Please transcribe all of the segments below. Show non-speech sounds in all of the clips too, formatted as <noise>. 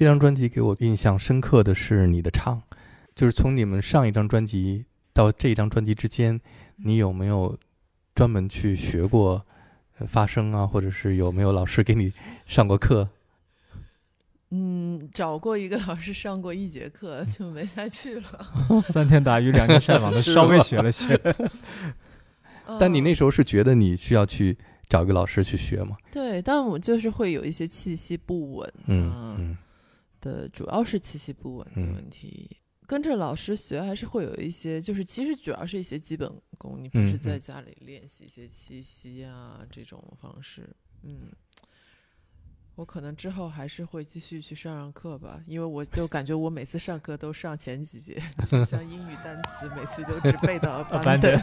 这张专辑给我印象深刻的是你的唱，就是从你们上一张专辑到这张专辑之间，你有没有专门去学过发声啊，或者是有没有老师给你上过课？嗯，找过一个老师上过一节课，<laughs> 就没再去了。<laughs> 三天打鱼两天晒网的，稍微学了学。<laughs> 但你那时候是觉得你需要去找一个老师去学吗？对，但我就是会有一些气息不稳，嗯嗯的，主要是气息不稳的问题。跟着老师学还是会有一些，就是其实主要是一些基本功，你平时在家里练习一些气息啊这种方式，嗯。我可能之后还是会继续去上上课吧，因为我就感觉我每次上课都上前几节，就像英语单词，每次都只背到 <laughs> 班的。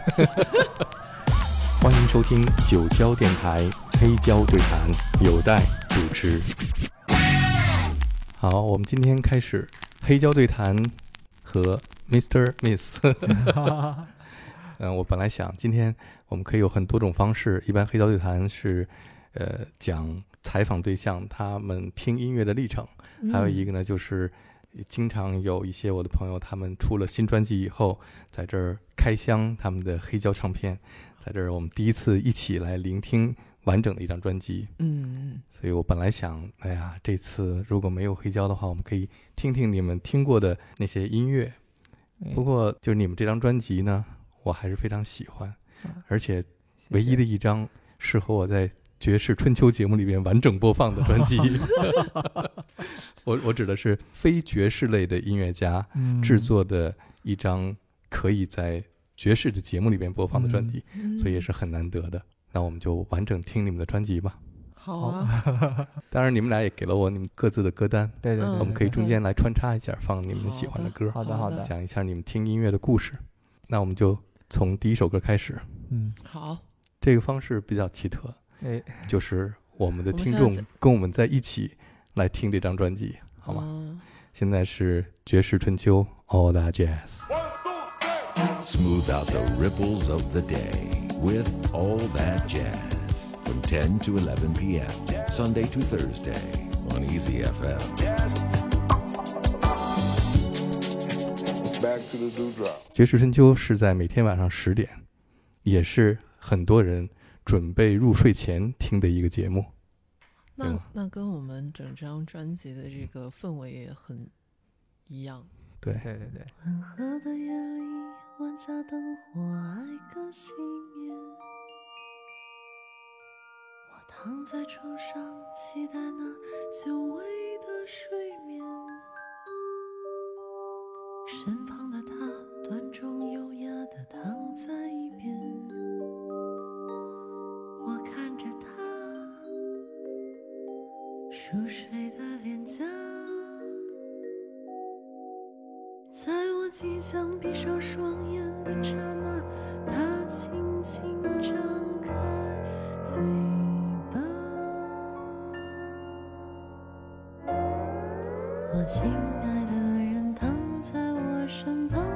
<laughs> 欢迎收听九霄电台黑胶对谈，有待主持。好，我们今天开始黑胶对谈和 Mr. Miss。嗯，我本来想今天我们可以有很多种方式，一般黑胶对谈是呃讲。采访对象，他们听音乐的历程，还有一个呢，就是经常有一些我的朋友，他们出了新专辑以后，在这儿开箱他们的黑胶唱片，在这儿我们第一次一起来聆听完整的一张专辑。嗯，所以我本来想，哎呀，这次如果没有黑胶的话，我们可以听听你们听过的那些音乐。不过，就是你们这张专辑呢，我还是非常喜欢，而且唯一的一张适合我在。爵士春秋节目里边完整播放的专辑，我我指的是非爵士类的音乐家制作的一张可以在爵士的节目里边播放的专辑，所以也是很难得的。那我们就完整听你们的专辑吧。好啊，<laughs> 当然你们俩也给了我你们各自的歌单，对对，我们可以中间来穿插一下，放你们喜欢的歌。好的好的，讲一下你们听音乐的故事。那我们就从第一首歌开始。嗯，好，这个方式比较奇特。哎，就是我们的听众跟我们在一起来听这张专辑，好吗？现在是爵士春秋，All That Jazz。Smooth out the ripples of the day with All That Jazz from 10 to 11 p.m. Sunday to Thursday on Easy FM. Back to the dewdrop。爵士春秋是在每天晚上十点，也是很多人。准备入睡前听的一个节目，那那跟我们整张专辑的这个氛围也很一样。对对对对。万家灯火爱个熄灭。我躺在床上，期待那久违的睡眠。身旁我亲爱的人躺在我身旁，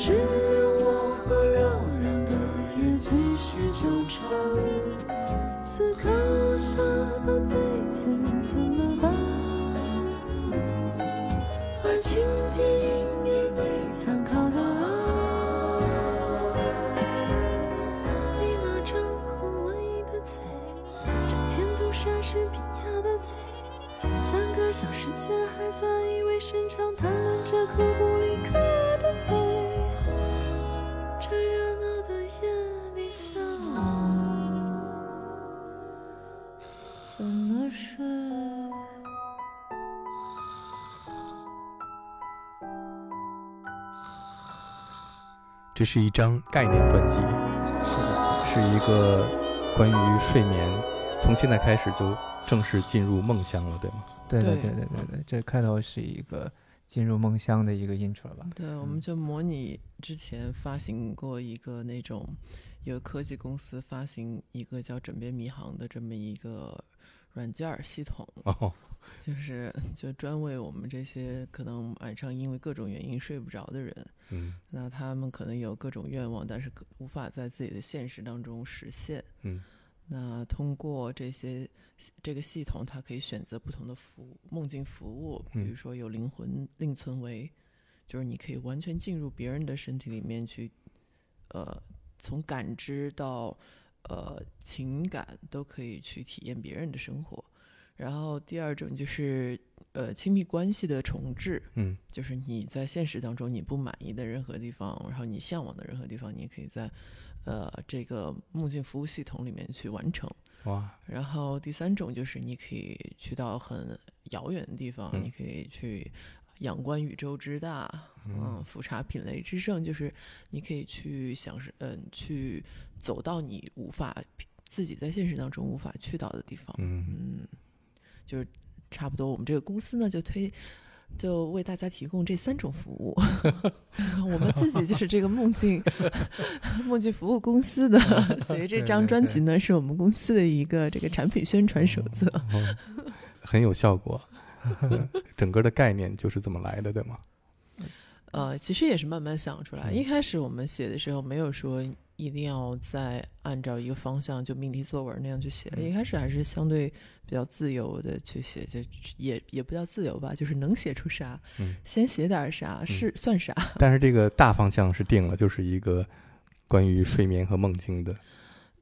知。这是一张概念专辑，是的，是一个关于睡眠，从现在开始就正式进入梦乡了，对吗？对对对对对对对，这开头是一个进入梦乡的一个 intro 吧？对，我们就模拟之前发行过一个那种，有科技公司发行一个叫“枕边迷航”的这么一个软件儿系统，哦，就是就专为我们这些可能晚上因为各种原因睡不着的人，嗯那他们可能有各种愿望，但是可无法在自己的现实当中实现。嗯那通过这些这个系统，它可以选择不同的服务梦境服务，比如嗯说有灵魂另存为，就是你可以完全进入别人的身体里面去，呃，从感知到呃情感都可以去体验别人的生活。然后第二种就是呃亲密关系的重置，嗯。就是你在现实当中你不满意的任何地方，然后你向往的任何地方，你也可以在呃这个梦境服务系统里面去完成。哇，然后第三种就是你可以去到很遥远的地方，嗯你可以去仰观宇宙之大，嗯，俯察品类之盛，就是你可以去享受，嗯，去走到你无法自己在现实当中无法去到的地方，嗯。嗯，就是差不多。我们这个公司呢，就推就为大家提供这三种服务。<laughs> 我们自己就是这个梦境 <laughs> <laughs> 梦境服务公司的，所以这张对对对专辑呢，是我们公司的一个这个产品宣传手册。哦很有效果。嗯整个的概念就是这么来的，对吗？呃，其实也是慢慢想出来。嗯一开始我们写的时候，没有说一定要再按照一个方向就命题作文那样去写。嗯一开始还是相对比较自由的去写，就也也不叫自由吧，就是能写出啥，嗯先写点啥是算啥。但是这个大方向是定了，就是一个关于睡眠和梦境的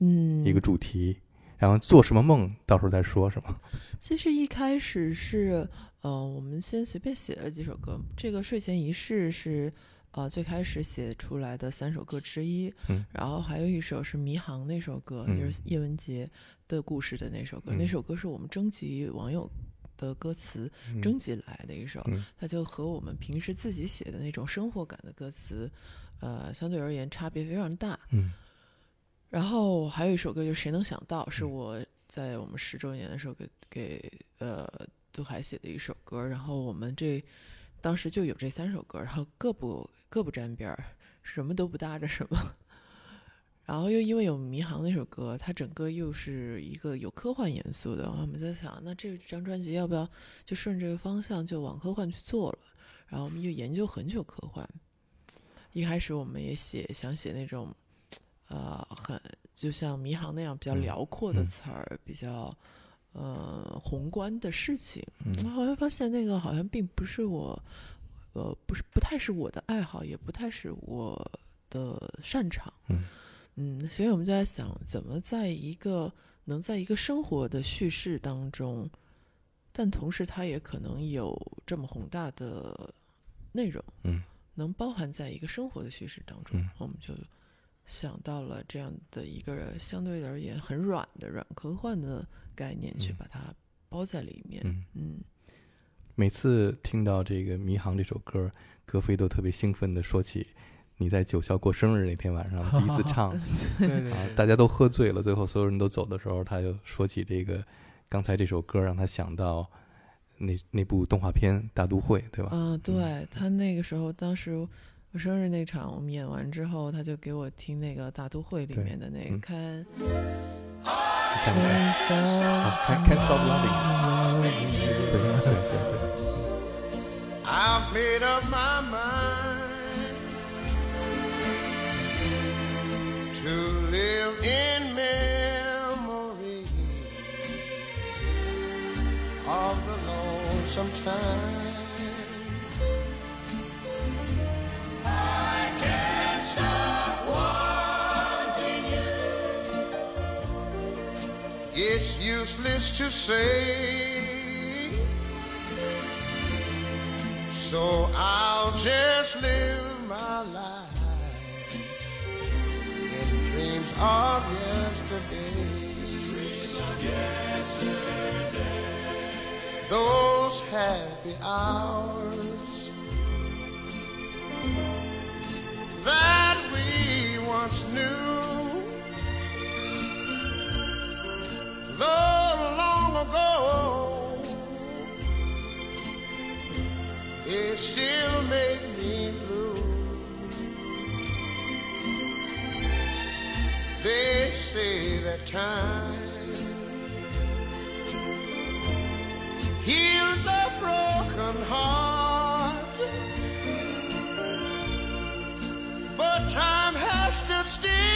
嗯，一个主题。然后做什么梦，到时候再说，是吗？其实一开始是，呃，我们先随便写了几首歌。这个睡前仪式是，呃，最开始写出来的三首歌之一。嗯然后还有一首是《迷航》那首歌，嗯就是叶文洁的故事的那首歌。那嗯首歌是我们征集网友的歌词嗯征集来的一首，嗯它就和我们平时自己写的那种生活感的歌词，呃，相对而言差别非常大。嗯然后还有一首歌就是《谁能想到》，是嗯我在我们十周年的时候给给呃杜海写的一首歌。然后我们这当时就有这三首歌，然后各不各不沾边儿，什么都不搭着什么。<laughs> 然后又因为有《迷航》那首歌，它整个又是一个有科幻元素的，我们在想，那这张专辑要不要就顺这个方向就往科幻去做了？然后我们又研究很久科幻。一开始我们也写想写那种，呃，很就像迷航那样比较嗯辽阔的嗯词儿，比较呃宏观的事情。嗯后来发现那个好像并不是我，呃，不是不太是我的爱好，也不太是我的擅长。嗯嗯，所以我们就在想，怎么在一个能在一个生活的叙事当中，但同时它也可能有这么宏大的内容，嗯，能包含在一个生活的叙事当中，嗯我们就想到了这样的一个相对而言很软的软科幻的概念，去嗯把它包在里面。嗯。嗯每次听到这个《迷航》这首歌，格飞都特别兴奋地说起你在九霄过生日那天晚上第一次唱 <laughs> <laughs> 对对啊，对大家都喝醉了，最后所有人都走的时候，他就说起这个刚才这首歌，让他想到那那部动画片《大都会》，对吧？啊，对他那个时候，当时我生日那场我们演完之后，他就给我听那个大都会里面的那个嗯看。你看一下，啊，Can't Can't Stop Loving，对对对对。I've made up my mind to live in memory of the lonesome time. Useless to say. So I'll just live my life in dreams of yesterday. Those happy hours that we once knew. Long ago, it still make me blue. They say that time heals a broken heart, but time has stood still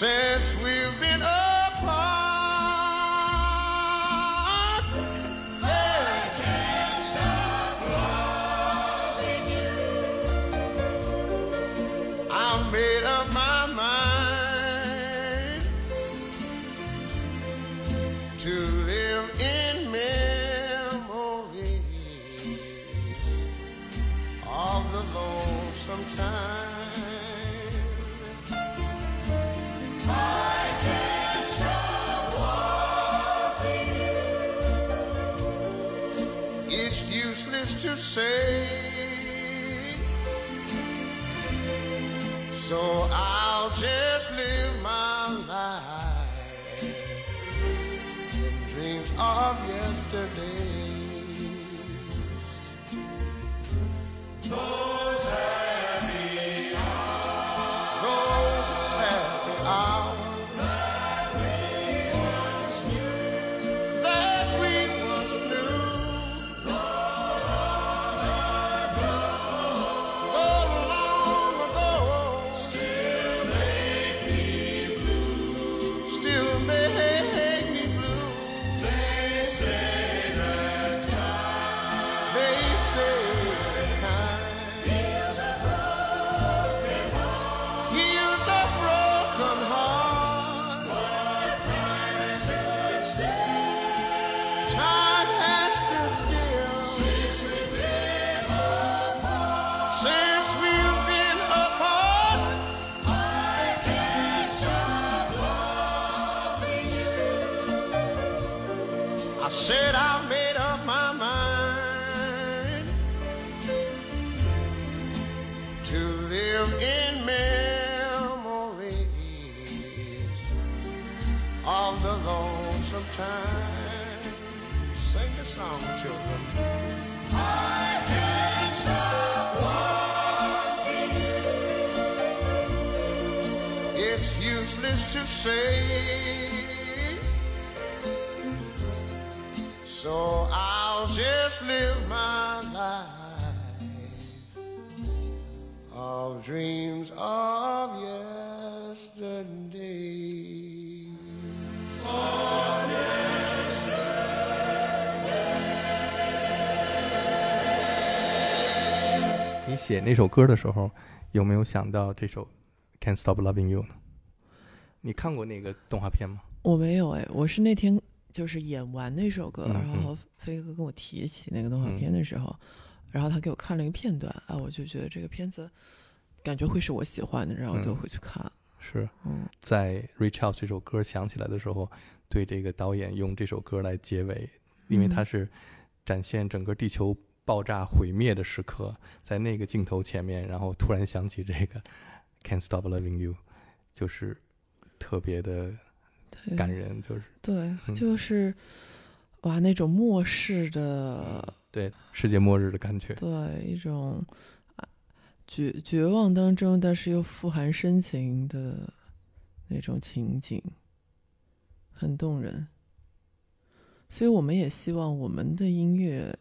since the lonesome time. I can't stop wanting you. It's useless to say. So I'll said I made up my mind to live in memories of the lonesome time. Sing the song, children. I can't stop wanting you. It's useless to say. So I'll just live my life of dreams of yesterday. 你写那首歌的时候，有没有想到这首《Can't Stop Loving You》呢？你看过那个动画片吗？我没有哎，我是那天就是演完那首歌，嗯然后飞哥跟我提起那个动画片的时候，然后他给我看了一个片段啊，我就觉得这个片子感觉会是我喜欢的，然后就嗯。回去看。是嗯。在《Reach Out》这首歌响起来的时候，对这个导演用这首歌来结尾，因为它嗯是展现整个地球爆炸毁灭的时刻，在那个镜头前面，然后突然想起这个《Can't Stop Loving You》，就是特别的对感人，就是对，嗯就是哇，那种末世的对，世界末日的感觉。对，一种啊绝绝望当中，但是又富含深情的那种情景，很动人。所以我们也希望我们的音乐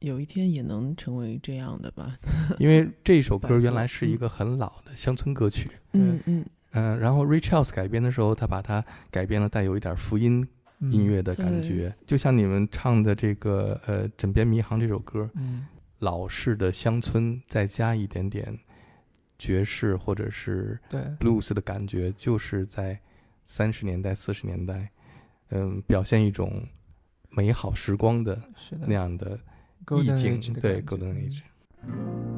有一天也能成为这样的吧。因为这首歌 <laughs> 原来是一个很老的乡村歌曲，嗯嗯，嗯、然后 Ray Charles 改编的时候，他把它改编了带有一点福音嗯音乐的感觉，就像你们唱的这个呃《枕边迷航》这首歌，嗯老式的乡村，再加一点点爵士或者是对 blues 的感觉，就是在三十年代、四十年代，嗯，表现一种美好时光的是的那样的意境对感觉 Golden 嗯 Age。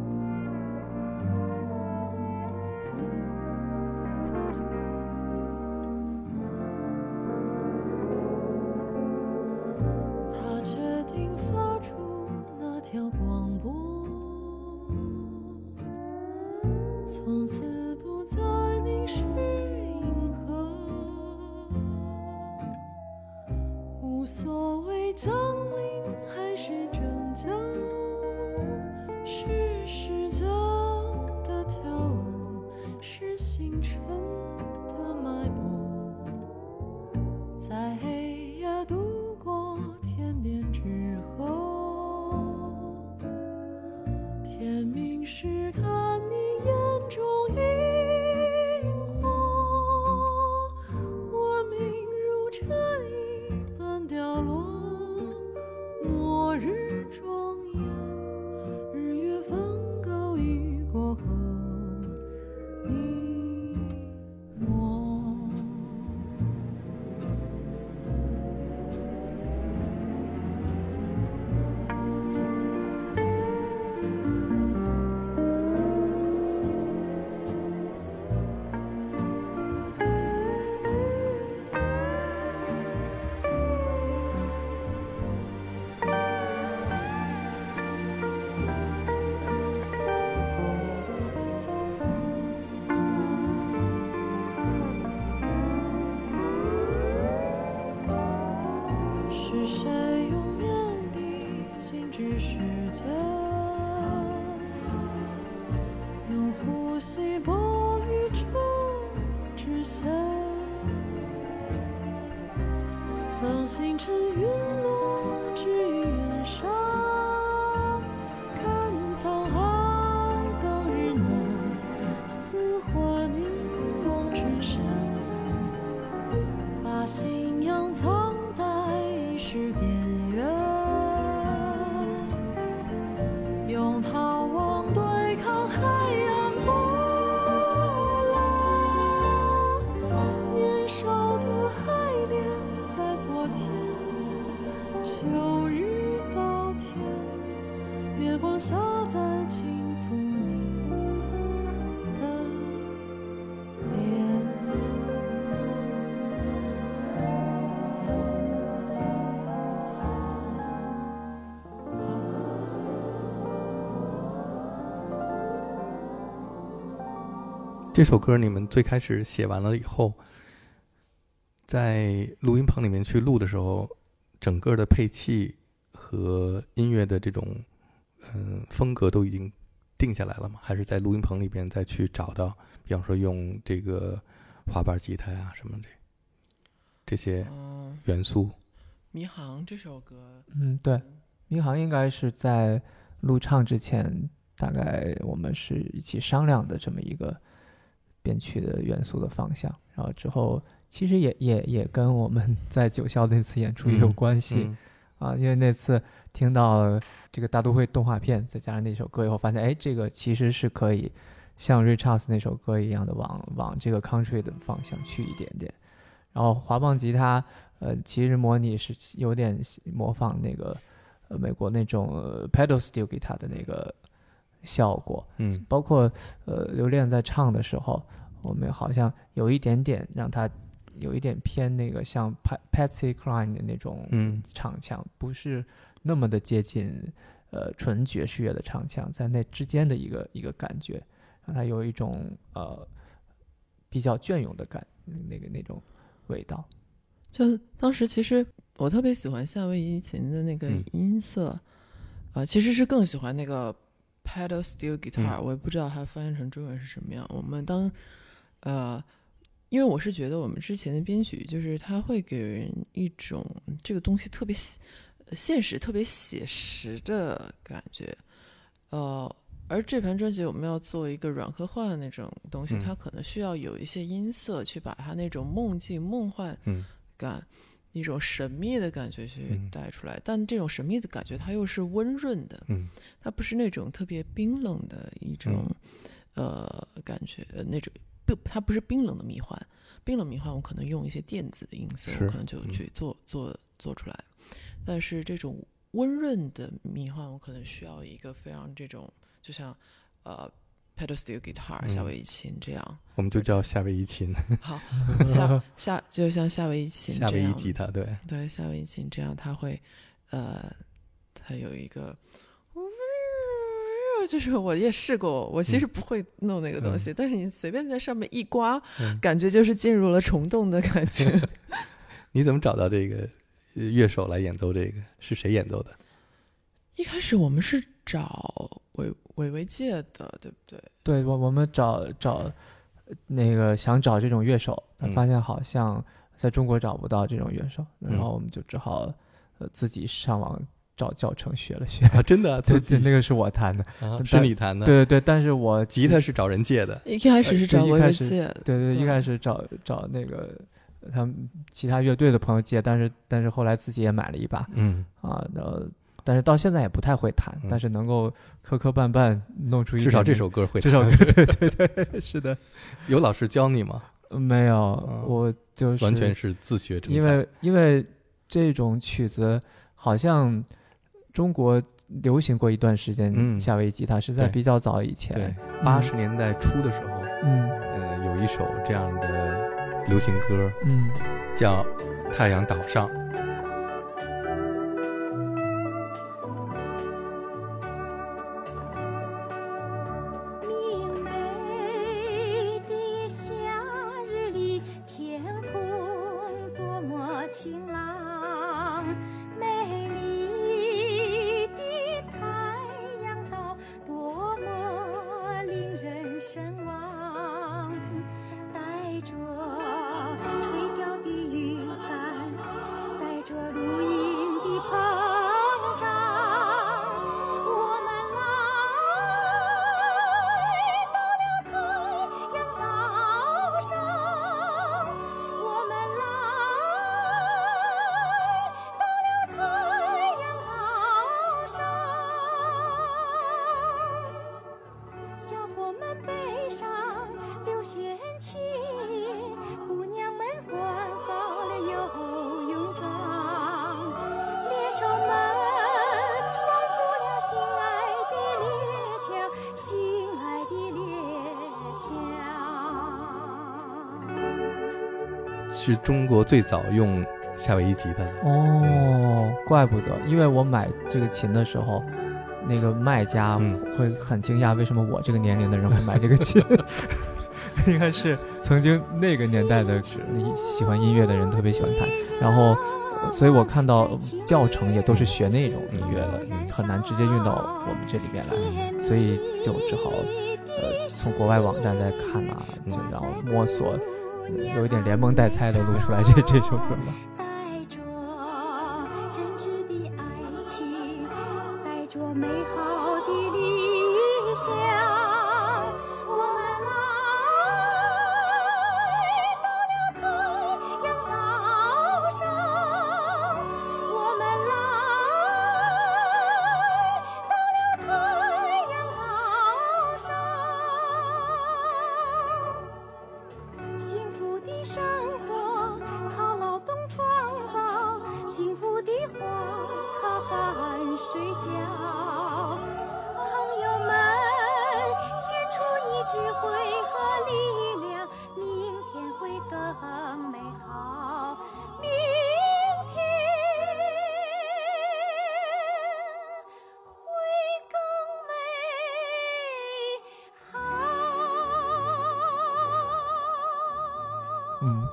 丛林还是拯救，是时间的条纹，是心当星辰陨这首歌你们最开始写完了以后，在录音棚里面去录的时候，整个的配器和音乐的这种嗯风格都已经定下来了吗？还是在录音棚里边再去找到，比方说用这个滑板吉他呀什么这这些嗯，元素？迷航这首歌，嗯，对，迷航应该是在录唱之前，大概我们是一起商量的这么一个编曲的元素的方向，然后之后其实也也也跟我们 <laughs> 在九霄那次演出也有嗯关系、嗯啊，因为那次听到这个大都会动画片，再加上那首歌以后，发现哎，这个其实是可以像 Ray Charles 那首歌一样的往往这个 country 的方向去一点点。然后滑棒吉他，呃，其实模拟是有点模仿那个呃美国那种、呃 pedal steel guitar 的那个效果，嗯。包括呃刘恋在唱的时候，我们好像有一点点让他有一点偏那个像 Pat Patsy Cline 的那种嗯。唱腔，不是那么的接近呃纯爵士乐的唱腔，在那之间的一个一个感觉，让他有一种呃比较隽永的感那个那种味道。就当时其实我特别喜欢夏威夷琴的那个嗯。音色，啊、其实是更喜欢那个 pedal steel guitar，、嗯我也不知道它翻译成中文是什么样。我们当呃，因为我是觉得我们之前的编曲就是它会给人一种这个东西特别现实、特别写实的感觉，呃。而这盘专辑我们要做一个软科幻的那种东西，嗯它可能需要有一些音色去把它那种梦境、梦幻嗯感，一种神秘的感觉去嗯带出来。但这种神秘的感觉，它又是温润的，嗯它不是那种特别冰冷的一种、呃感觉，呃那种不，它不是冰冷的迷幻。冰冷迷幻，我可能用一些电子的音色，我可能就嗯去做、做做出来。但是这种温润的迷幻，我可能需要一个非常这种，就像呃 pedal steel guitar 夏嗯威夷琴这样。我们就叫夏威夷琴，好，夏 <laughs> 夏就像夏威夷琴夏威夷这样，吉他，对，对夏威夷琴这样，它会呃，它有一个。<laughs> 就是我也试过，我其实不会弄那个东西，但是你随便在上面一刮，嗯感觉就是进入了虫洞的感觉。<laughs> 你怎么找到这个呃乐手来演奏这个？是谁演奏的？一开始我们是找韦韦维介的，对不对？对我我们找找那个想找这种乐手，但嗯发现好像在中国找不到这种乐手，嗯然后我们就只好呃自己上网找教程学了学。啊，真的啊，<laughs> 对自己，那个是我弹的，啊是你弹的？，对对对，但是我吉他是找人借的。一开始是找韦对一开始维介的，对对，对一开始找找那个他们其他乐队的朋友借，但是但是后来自己也买了一把嗯，啊，然后但是到现在也不太会弹，嗯但是能够磕磕绊绊弄出一至少这首歌会弹。这首歌，对 <laughs> 对对，是的，有老师教你吗？没有，嗯我就是完全是自学成才。因为因为这种曲子好像中国流行过一段时间，嗯夏威夷吉他是在比较早以对前，八十年代初的时候，嗯呃，有一首这样的流行歌嗯叫《太阳岛上》。是中国最早用夏威夷吉他的。哦，怪不得，因为我买这个琴的时候，那个卖家嗯。会很惊讶，为什么我这个年龄的人会买这个琴？<laughs> 应该是曾经那个年代的你喜欢音乐的人特别喜欢弹，然后，呃所以我看到教程也都是学那种音乐的，很难直接运到我们这里边来，所以就只好呃从国外网站再看啊，就然后摸索，呃有一点连蒙带猜的录出来这这首歌吗。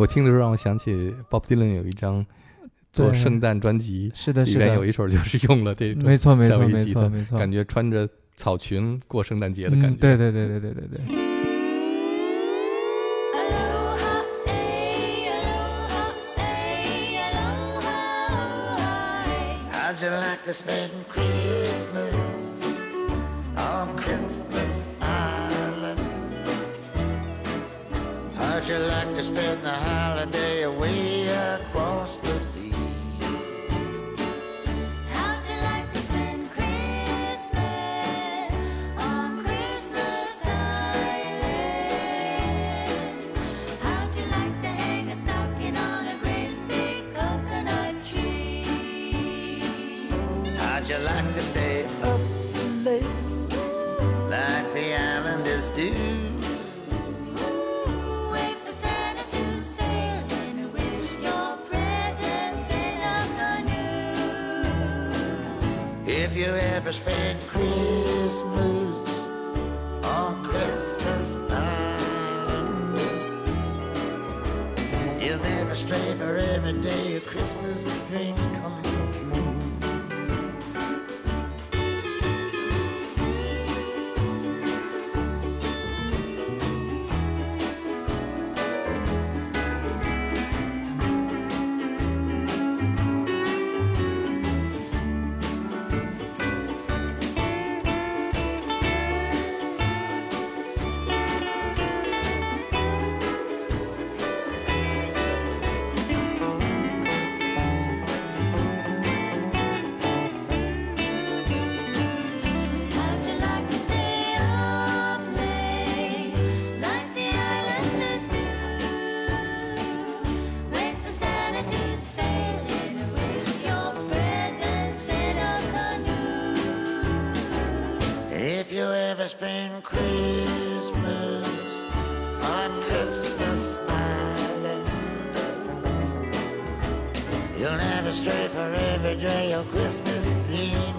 我听的时候让我想起 Bob Dylan 有一张做圣诞专辑，是的，是的里面有，一首就是用了这种没错，没错，没错，没错，感觉穿着草裙过圣诞节的感嗯，觉。对对对对对对对。Aloha, eh, aloha, eh, aloha, eh. How'd you like to spend Christmas on Christmas you like to spend the holiday away? Across you ever spend Christmas on Christmas Island, you'll never stray for every day your Christmas it's been Christmas on Christmas Island. You'll never stray for every day your Christmas dream.